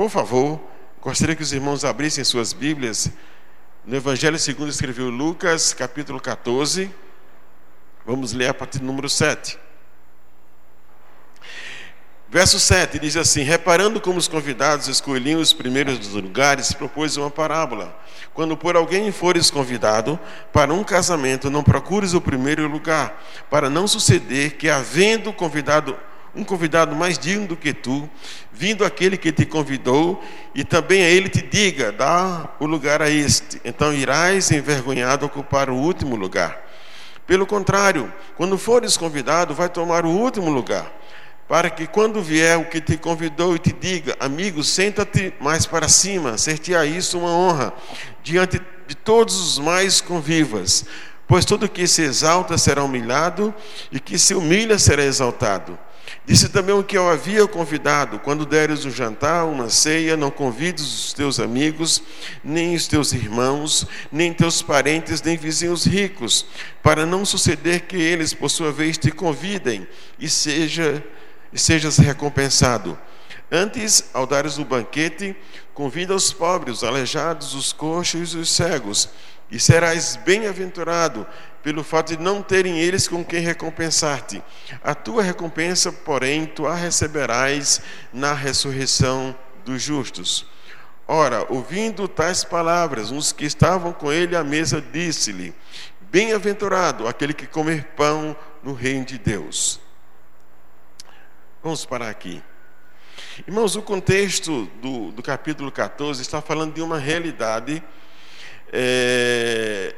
Por favor, gostaria que os irmãos abrissem suas Bíblias no Evangelho segundo escreveu Lucas, capítulo 14. Vamos ler a partir do número 7. Verso 7 diz assim: Reparando como os convidados escolhiam os primeiros dos lugares, propôs uma parábola. Quando por alguém fores convidado para um casamento, não procures o primeiro lugar, para não suceder que, havendo convidado um convidado mais digno do que tu, vindo aquele que te convidou, e também a ele te diga: dá o lugar a este. Então irás envergonhado ocupar o último lugar. Pelo contrário, quando fores convidado, vai tomar o último lugar para que quando vier o que te convidou e te diga, amigo, senta-te mais para cima, ser-te-á isso uma honra, diante de todos os mais convivas. Pois todo que se exalta será humilhado, e que se humilha será exaltado. Disse também o que eu havia convidado: quando deres um jantar, uma ceia, não convides os teus amigos, nem os teus irmãos, nem teus parentes, nem vizinhos ricos, para não suceder que eles, por sua vez, te convidem e seja e sejas recompensado. Antes, ao dares o banquete, convida os pobres, os aleijados, os coxos e os cegos, e serás bem-aventurado pelo fato de não terem eles com quem recompensar-te. A tua recompensa, porém, tu a receberás na ressurreição dos justos. Ora, ouvindo tais palavras, uns que estavam com ele à mesa disse-lhe: Bem-aventurado aquele que comer pão no reino de Deus. Vamos parar aqui. Irmãos, o contexto do, do capítulo 14 está falando de uma realidade é,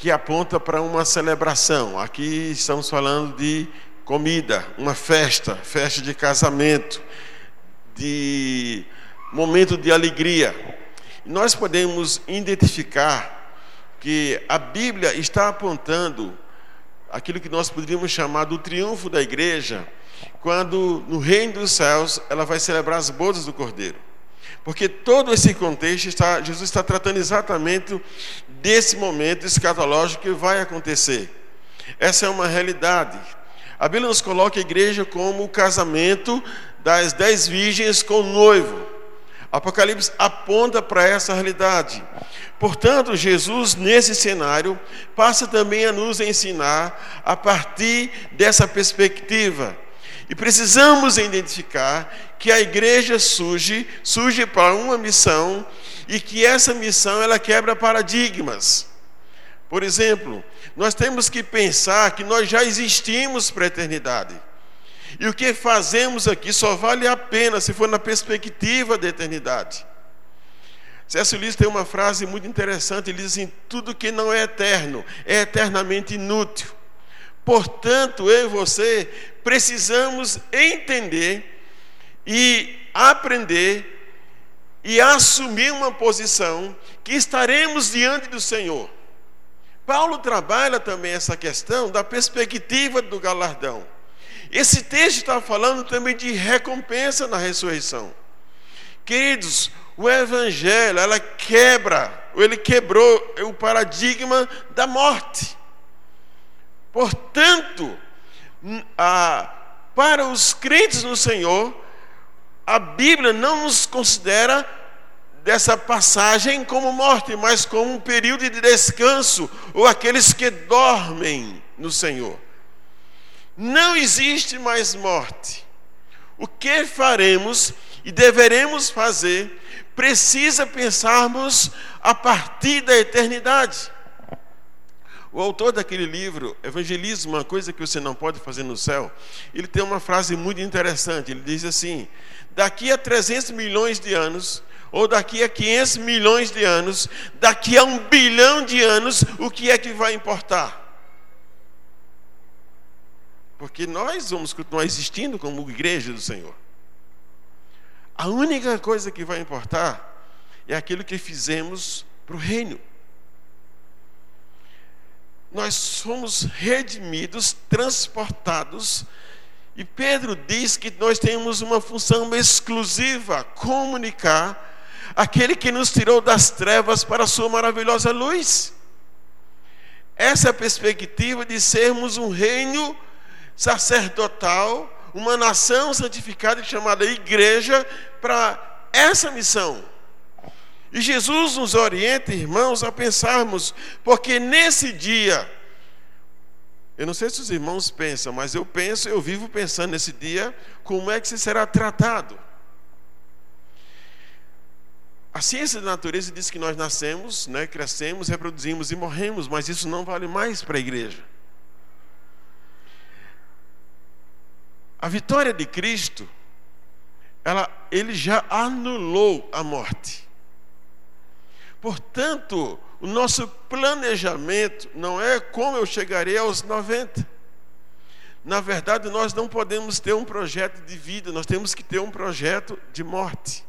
que aponta para uma celebração. Aqui estamos falando de comida, uma festa, festa de casamento, de momento de alegria. Nós podemos identificar que a Bíblia está apontando aquilo que nós poderíamos chamar do triunfo da igreja quando no reino dos céus ela vai celebrar as bodas do Cordeiro. Porque todo esse contexto está, Jesus está tratando exatamente desse momento escatológico que vai acontecer. Essa é uma realidade. A Bíblia nos coloca a igreja como o casamento das dez virgens com o noivo. Apocalipse aponta para essa realidade. Portanto, Jesus, nesse cenário, passa também a nos ensinar a partir dessa perspectiva e precisamos identificar que a igreja surge, surge para uma missão e que essa missão ela quebra paradigmas. Por exemplo, nós temos que pensar que nós já existimos para a eternidade. E o que fazemos aqui só vale a pena se for na perspectiva da eternidade. C.S. Lewis tem uma frase muito interessante, ele diz assim: tudo que não é eterno é eternamente inútil. Portanto, eu e você precisamos entender e aprender e assumir uma posição que estaremos diante do Senhor. Paulo trabalha também essa questão da perspectiva do galardão. Esse texto está falando também de recompensa na ressurreição. Queridos, o evangelho, ela quebra, ele quebrou o paradigma da morte. Portanto, a, para os crentes no Senhor, a Bíblia não nos considera dessa passagem como morte, mas como um período de descanso, ou aqueles que dormem no Senhor. Não existe mais morte. O que faremos e deveremos fazer precisa pensarmos a partir da eternidade. O autor daquele livro, Evangelismo, uma coisa que você não pode fazer no céu, ele tem uma frase muito interessante. Ele diz assim: daqui a 300 milhões de anos, ou daqui a 500 milhões de anos, daqui a um bilhão de anos, o que é que vai importar? Porque nós vamos continuar existindo como igreja do Senhor. A única coisa que vai importar é aquilo que fizemos para o reino nós somos redimidos, transportados. E Pedro diz que nós temos uma função exclusiva: comunicar aquele que nos tirou das trevas para a sua maravilhosa luz. Essa é perspectiva de sermos um reino sacerdotal, uma nação santificada chamada igreja para essa missão. E Jesus nos orienta, irmãos, a pensarmos, porque nesse dia, eu não sei se os irmãos pensam, mas eu penso, eu vivo pensando nesse dia, como é que se será tratado. A ciência da natureza diz que nós nascemos, né, crescemos, reproduzimos e morremos, mas isso não vale mais para a igreja. A vitória de Cristo, ela, ele já anulou a morte. Portanto, o nosso planejamento não é como eu chegarei aos 90. Na verdade, nós não podemos ter um projeto de vida, nós temos que ter um projeto de morte.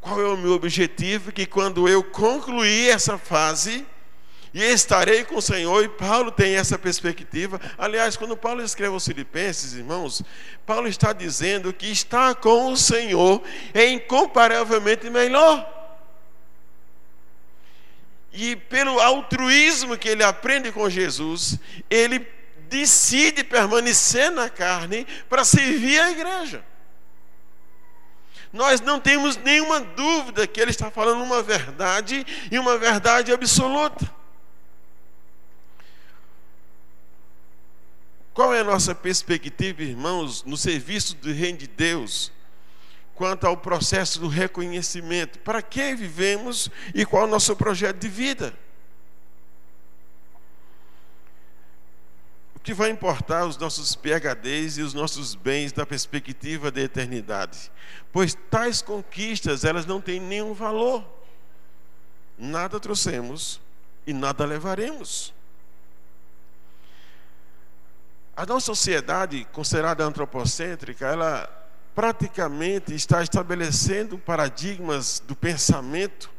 Qual é o meu objetivo? Que quando eu concluir essa fase, e estarei com o Senhor, e Paulo tem essa perspectiva. Aliás, quando Paulo escreve aos Filipenses, irmãos, Paulo está dizendo que estar com o Senhor é incomparavelmente melhor. E pelo altruísmo que ele aprende com Jesus, ele decide permanecer na carne para servir a igreja nós não temos nenhuma dúvida que ele está falando uma verdade e uma verdade absoluta. Qual é a nossa perspectiva, irmãos, no serviço do Reino de Deus, quanto ao processo do reconhecimento? Para que vivemos e qual é o nosso projeto de vida? que vai importar os nossos PHDs e os nossos bens da perspectiva da eternidade? Pois tais conquistas, elas não têm nenhum valor. Nada trouxemos e nada levaremos. A nossa sociedade, considerada antropocêntrica, ela praticamente está estabelecendo paradigmas do pensamento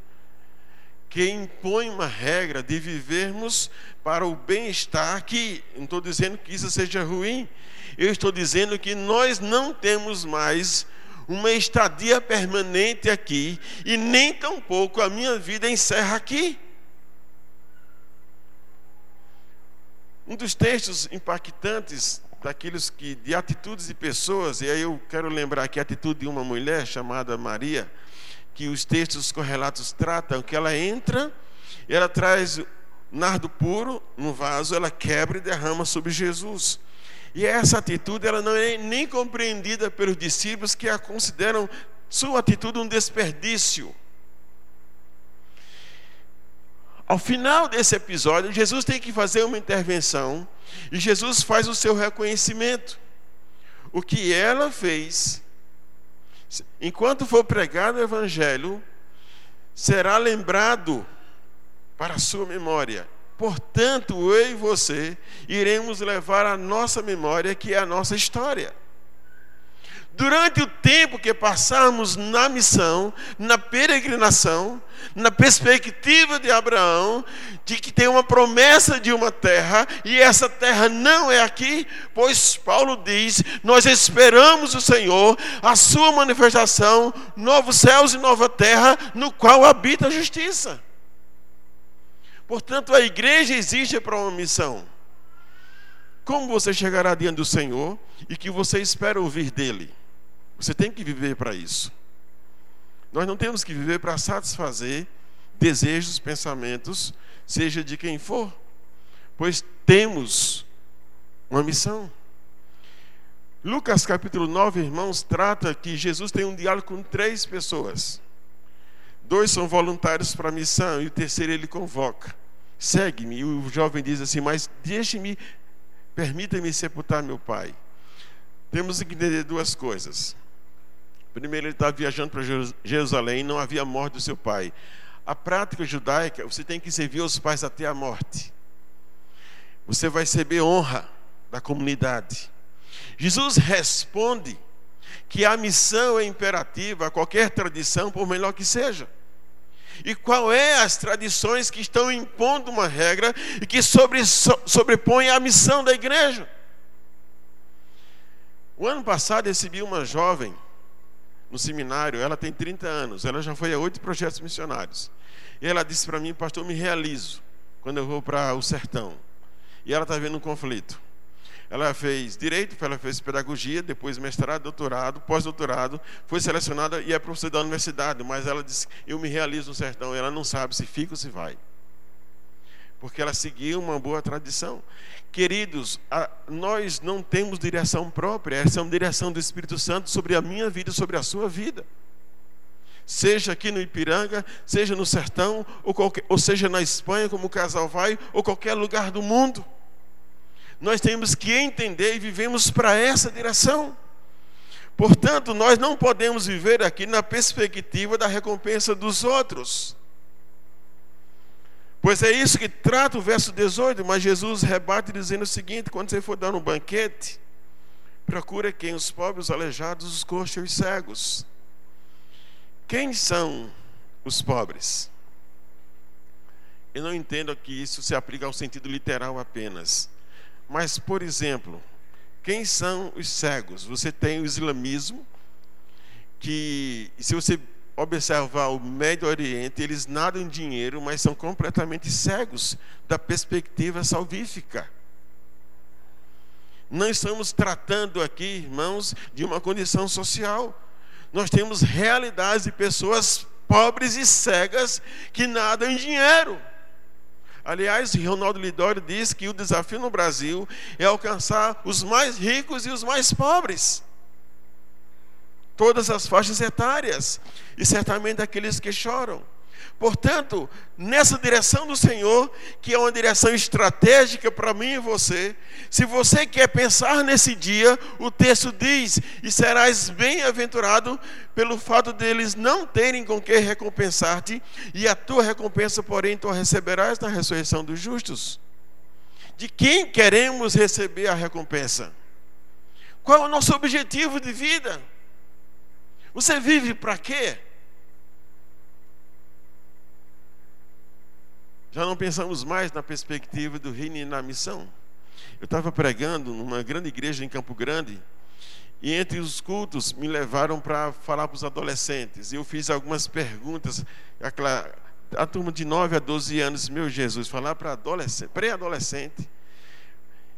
que impõe uma regra de vivermos para o bem-estar, que não estou dizendo que isso seja ruim, eu estou dizendo que nós não temos mais uma estadia permanente aqui, e nem tampouco a minha vida encerra aqui. Um dos textos impactantes daqueles que de atitudes de pessoas, e aí eu quero lembrar que a atitude de uma mulher chamada Maria, que os textos correlatos tratam, que ela entra ela traz nardo puro no vaso, ela quebra e derrama sobre Jesus. E essa atitude ela não é nem compreendida pelos discípulos que a consideram sua atitude um desperdício. Ao final desse episódio, Jesus tem que fazer uma intervenção e Jesus faz o seu reconhecimento. O que ela fez enquanto for pregado o Evangelho, será lembrado para a sua memória. Portanto, eu e você iremos levar a nossa memória, que é a nossa história. Durante o tempo que passamos na missão, na peregrinação, na perspectiva de Abraão, de que tem uma promessa de uma terra, e essa terra não é aqui, pois Paulo diz: nós esperamos o Senhor, a sua manifestação, novos céus e nova terra, no qual habita a justiça. Portanto, a igreja existe para uma missão. Como você chegará diante do Senhor e que você espera ouvir dele? Você tem que viver para isso. Nós não temos que viver para satisfazer desejos, pensamentos, seja de quem for, pois temos uma missão. Lucas capítulo 9, irmãos, trata que Jesus tem um diálogo com três pessoas. Dois são voluntários para a missão e o terceiro ele convoca. Segue-me. E o jovem diz assim: Mas deixe-me, permita-me sepultar meu pai. Temos que entender duas coisas. Primeiro, ele estava viajando para Jerusalém, não havia morte do seu pai. A prática judaica, você tem que servir os pais até a morte. Você vai receber honra da comunidade. Jesus responde que a missão é imperativa a qualquer tradição, por melhor que seja. E qual é as tradições que estão impondo uma regra e que sobre, sobrepõem a missão da igreja? O ano passado recebi uma jovem no seminário, ela tem 30 anos, ela já foi a oito projetos missionários. E ela disse para mim, pastor, me realizo quando eu vou para o sertão. E ela está vendo um conflito. Ela fez direito, ela fez pedagogia, depois mestrado, doutorado, pós-doutorado, foi selecionada e é professora da universidade, mas ela disse: Eu me realizo no sertão. Ela não sabe se fica ou se vai. Porque ela seguiu uma boa tradição. Queridos, a, nós não temos direção própria, essa é uma direção do Espírito Santo sobre a minha vida, sobre a sua vida seja aqui no Ipiranga, seja no sertão, ou, qualquer, ou seja na Espanha, como o casal vai, ou qualquer lugar do mundo. Nós temos que entender e vivemos para essa direção. Portanto, nós não podemos viver aqui na perspectiva da recompensa dos outros. Pois é isso que trata o verso 18, mas Jesus rebate dizendo o seguinte: quando você for dar um banquete, procura quem? Os pobres, os aleijados, os coxos e os cegos. Quem são os pobres? Eu não entendo que isso se aplica ao sentido literal apenas. Mas, por exemplo, quem são os cegos? Você tem o islamismo, que, se você observar o Médio Oriente, eles nadam em dinheiro, mas são completamente cegos da perspectiva salvífica. Não estamos tratando aqui, irmãos, de uma condição social. Nós temos realidades de pessoas pobres e cegas que nadam em dinheiro. Aliás, Ronaldo Lidório diz que o desafio no Brasil é alcançar os mais ricos e os mais pobres. Todas as faixas etárias. E certamente aqueles que choram. Portanto, nessa direção do Senhor, que é uma direção estratégica para mim e você, se você quer pensar nesse dia, o texto diz: E serás bem-aventurado pelo fato deles não terem com que recompensar-te, e a tua recompensa, porém, tu receberás na ressurreição dos justos. De quem queremos receber a recompensa? Qual é o nosso objetivo de vida? Você vive para quê? Já não pensamos mais na perspectiva do reino e na missão? Eu estava pregando numa grande igreja em Campo Grande e entre os cultos me levaram para falar para os adolescentes. E eu fiz algumas perguntas. Aquela, a turma de 9 a 12 anos, meu Jesus, falar para adolescente, pré-adolescente.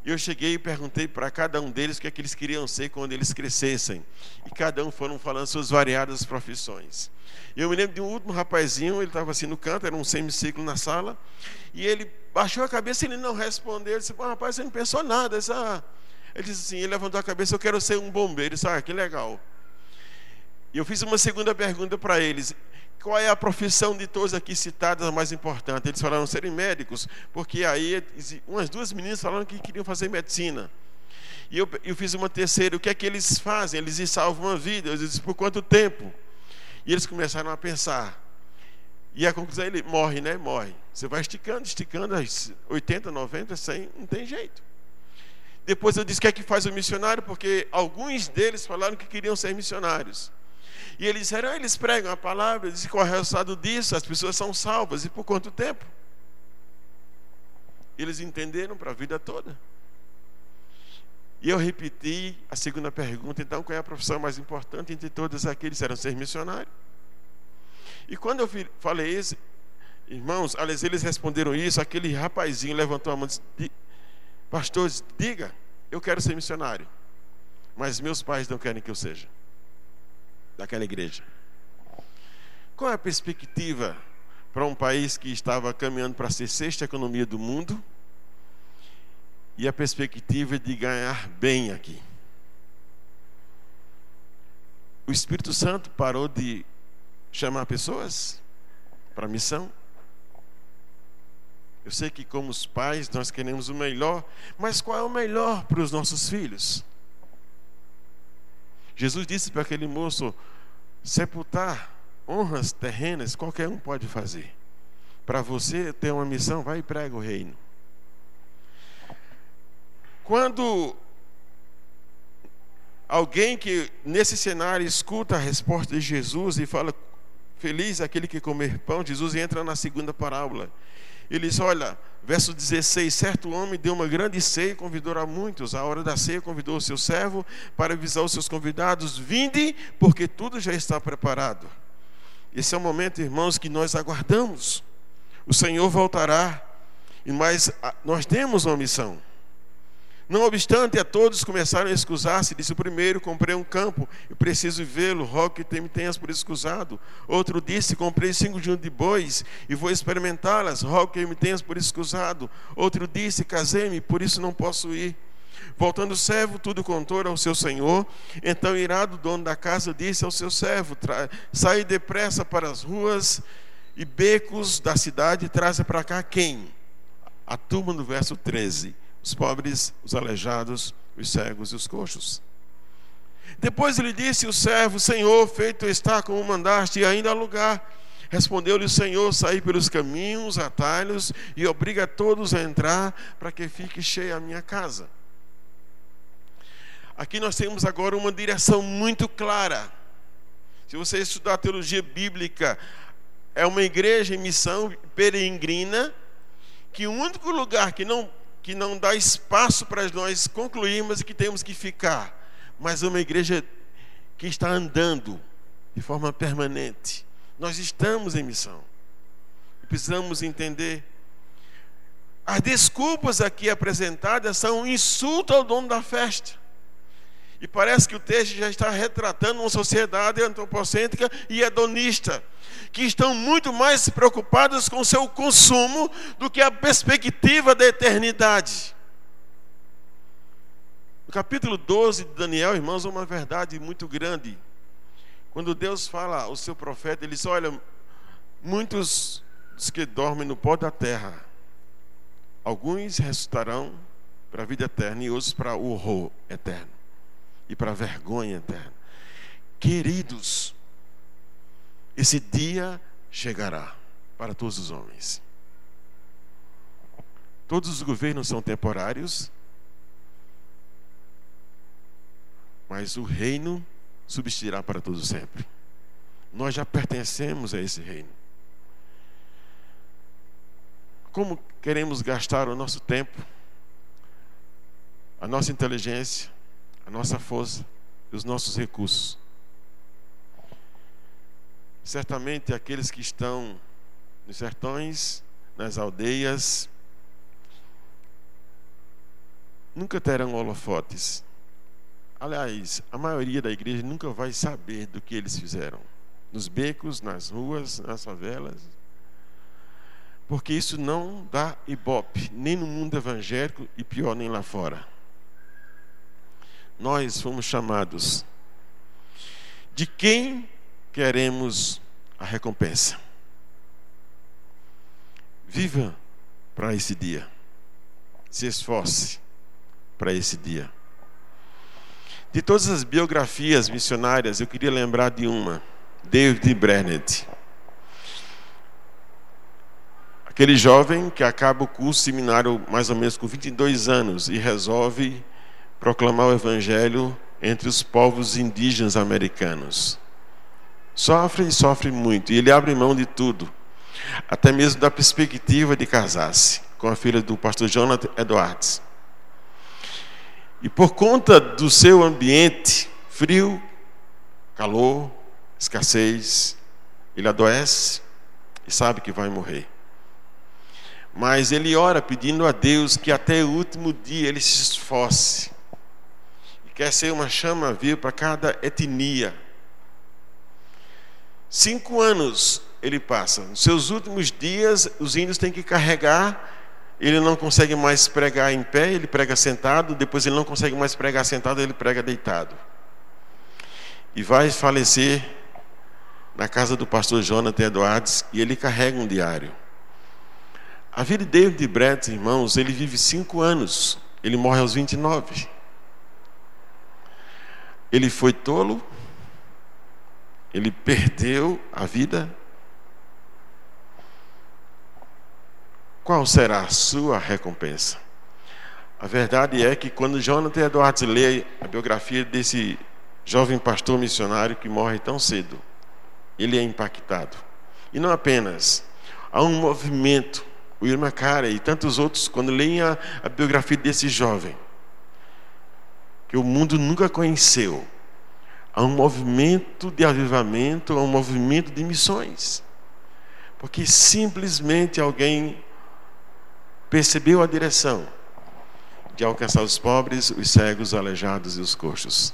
E eu cheguei e perguntei para cada um deles o que é que eles queriam ser quando eles crescessem. E cada um foram falando suas variadas profissões. Eu me lembro de um último rapazinho, ele estava assim no canto, era um semiciclo na sala, e ele baixou a cabeça e ele não respondeu. Eu disse, rapaz, você não pensou nada. Disse, ah. Ele disse assim, ele levantou a cabeça, eu quero ser um bombeiro. Eu disse, ah, que legal. E eu fiz uma segunda pergunta para eles. Qual é a profissão de todos aqui citadas a mais importante? Eles falaram serem médicos, porque aí umas duas meninas falaram que queriam fazer medicina. E eu, eu fiz uma terceira, o que é que eles fazem? Eles salvam uma vida. Eu disse, por quanto tempo? E eles começaram a pensar. E a conclusão ele morre, né? Morre. Você vai esticando, esticando, 80, 90, 100, não tem jeito. Depois eu disse que é que faz o missionário, porque alguns deles falaram que queriam ser missionários. E eles disseram, ah, eles pregam a palavra, dizem qual é o resultado disso, as pessoas são salvas. E por quanto tempo? Eles entenderam para a vida toda. E eu repeti a segunda pergunta, então, qual é a profissão mais importante entre todas aqueles? Eram ser missionário. E quando eu falei isso, irmãos, aliás, eles responderam isso, aquele rapazinho levantou a mão e disse, pastor, diga, eu quero ser missionário. Mas meus pais não querem que eu seja. Daquela igreja. Qual é a perspectiva para um país que estava caminhando para ser sexta economia do mundo? e a perspectiva de ganhar bem aqui. O Espírito Santo parou de chamar pessoas para a missão. Eu sei que, como os pais, nós queremos o melhor, mas qual é o melhor para os nossos filhos? Jesus disse para aquele moço: sepultar honras terrenas, qualquer um pode fazer. Para você ter uma missão, vai e prega o reino. Quando alguém que nesse cenário escuta a resposta de Jesus e fala, feliz aquele que comer pão, Jesus entra na segunda parábola. Ele diz: Olha, verso 16: Certo homem deu uma grande ceia e convidou a muitos. A hora da ceia convidou o seu servo para avisar os seus convidados: Vinde, porque tudo já está preparado. Esse é o momento, irmãos, que nós aguardamos. O Senhor voltará, mas nós temos uma missão. Não obstante, a todos começaram a excusar-se. Disse o primeiro: Comprei um campo, eu preciso vê-lo, rogo que me tenhas por excusado. Outro disse: Comprei cinco juntas de bois e vou experimentá-las, rogo que me tenhas por excusado. Outro disse: Casei-me, por isso não posso ir. Voltando o servo, tudo contou ao seu senhor. Então, irado, o dono da casa disse ao seu servo: Sai depressa para as ruas e becos da cidade e traze para cá quem? A turma do verso 13 os pobres, os aleijados, os cegos e os coxos. Depois ele disse: O servo, Senhor, feito está como mandaste, e ainda há lugar. Respondeu-lhe o Senhor: Saí pelos caminhos, atalhos, e obriga todos a entrar, para que fique cheia a minha casa. Aqui nós temos agora uma direção muito clara. Se você estudar a teologia bíblica, é uma igreja em missão peregrina, que o único lugar que não que não dá espaço para nós concluirmos que temos que ficar, mas uma igreja que está andando de forma permanente. Nós estamos em missão. Precisamos entender. As desculpas aqui apresentadas são um insulto ao dono da festa. E parece que o texto já está retratando uma sociedade antropocêntrica e hedonista, que estão muito mais preocupados com o seu consumo do que a perspectiva da eternidade. No capítulo 12 de Daniel, irmãos, uma verdade muito grande. Quando Deus fala ao seu profeta, ele diz: Olha, muitos dos que dormem no pó da terra, alguns ressuscitarão para a vida eterna e outros para o horror eterno e para a vergonha eterna. Queridos, esse dia chegará para todos os homens. Todos os governos são temporários, mas o reino subsistirá para todos sempre. Nós já pertencemos a esse reino. Como queremos gastar o nosso tempo, a nossa inteligência, a nossa força e os nossos recursos. Certamente aqueles que estão nos sertões, nas aldeias, nunca terão holofotes. Aliás, a maioria da igreja nunca vai saber do que eles fizeram. Nos becos, nas ruas, nas favelas. Porque isso não dá ibope, nem no mundo evangélico e pior, nem lá fora nós fomos chamados. De quem queremos a recompensa? Viva para esse dia. Se esforce para esse dia. De todas as biografias missionárias, eu queria lembrar de uma, David Brennett. Aquele jovem que acaba o curso seminário mais ou menos com 22 anos e resolve proclamar o evangelho entre os povos indígenas americanos. Sofre e sofre muito, e ele abre mão de tudo, até mesmo da perspectiva de casar-se com a filha do pastor Jonathan Edwards. E por conta do seu ambiente frio, calor, escassez, ele adoece e sabe que vai morrer. Mas ele ora pedindo a Deus que até o último dia ele se esforce quer ser uma chama viva para cada etnia. Cinco anos ele passa. Nos seus últimos dias, os índios têm que carregar. Ele não consegue mais pregar em pé, ele prega sentado. Depois ele não consegue mais pregar sentado, ele prega deitado. E vai falecer na casa do pastor Jonathan Edwards e ele carrega um diário. A vida de David Brett, irmãos, ele vive cinco anos. Ele morre aos 29. Ele foi tolo, ele perdeu a vida. Qual será a sua recompensa? A verdade é que quando Jonathan Edwards lê a biografia desse jovem pastor missionário que morre tão cedo, ele é impactado. E não apenas, há um movimento, o Irma Cara e tantos outros, quando leem a, a biografia desse jovem, que o mundo nunca conheceu. Há um movimento de avivamento, há um movimento de missões. Porque simplesmente alguém percebeu a direção, de alcançar os pobres, os cegos, os aleijados e os coxos.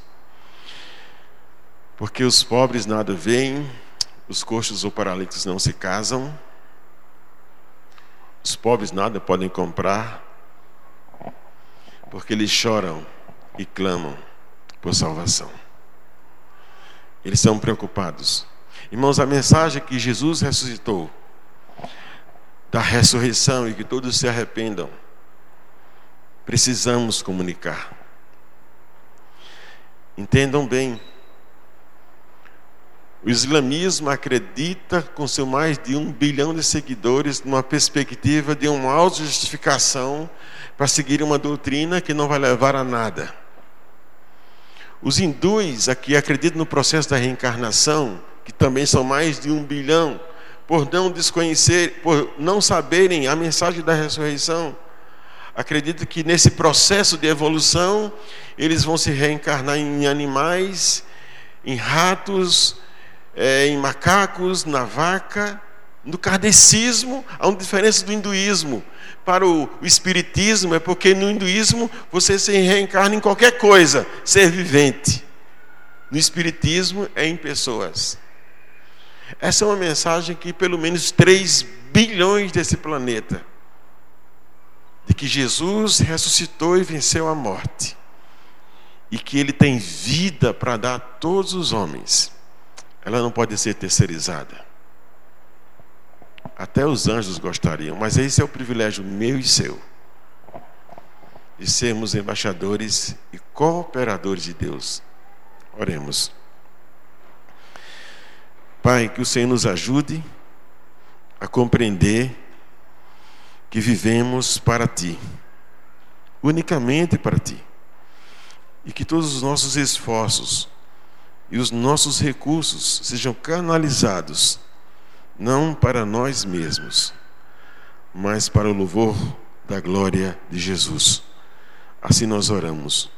Porque os pobres nada veem, os coxos ou paralíticos não se casam, os pobres nada podem comprar, porque eles choram e clamam por salvação. Eles são preocupados. Irmãos, a mensagem que Jesus ressuscitou, da ressurreição e que todos se arrependam, precisamos comunicar. Entendam bem. O islamismo acredita, com seu mais de um bilhão de seguidores, numa perspectiva de uma autojustificação para seguir uma doutrina que não vai levar a nada. Os hindus aqui acreditam no processo da reencarnação, que também são mais de um bilhão, por não desconhecer, por não saberem a mensagem da ressurreição, acredito que nesse processo de evolução eles vão se reencarnar em animais, em ratos, é, em macacos, na vaca. No kardecismo há uma diferença do hinduísmo. Para o, o espiritismo é porque no hinduísmo você se reencarna em qualquer coisa, ser vivente. No espiritismo é em pessoas. Essa é uma mensagem que pelo menos 3 bilhões desse planeta de que Jesus ressuscitou e venceu a morte, e que ele tem vida para dar a todos os homens, ela não pode ser terceirizada. Até os anjos gostariam, mas esse é o privilégio meu e seu, de sermos embaixadores e cooperadores de Deus. Oremos. Pai, que o Senhor nos ajude a compreender que vivemos para Ti, unicamente para Ti. E que todos os nossos esforços e os nossos recursos sejam canalizados, não para nós mesmos, mas para o louvor da glória de Jesus. Assim nós oramos,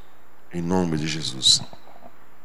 em nome de Jesus.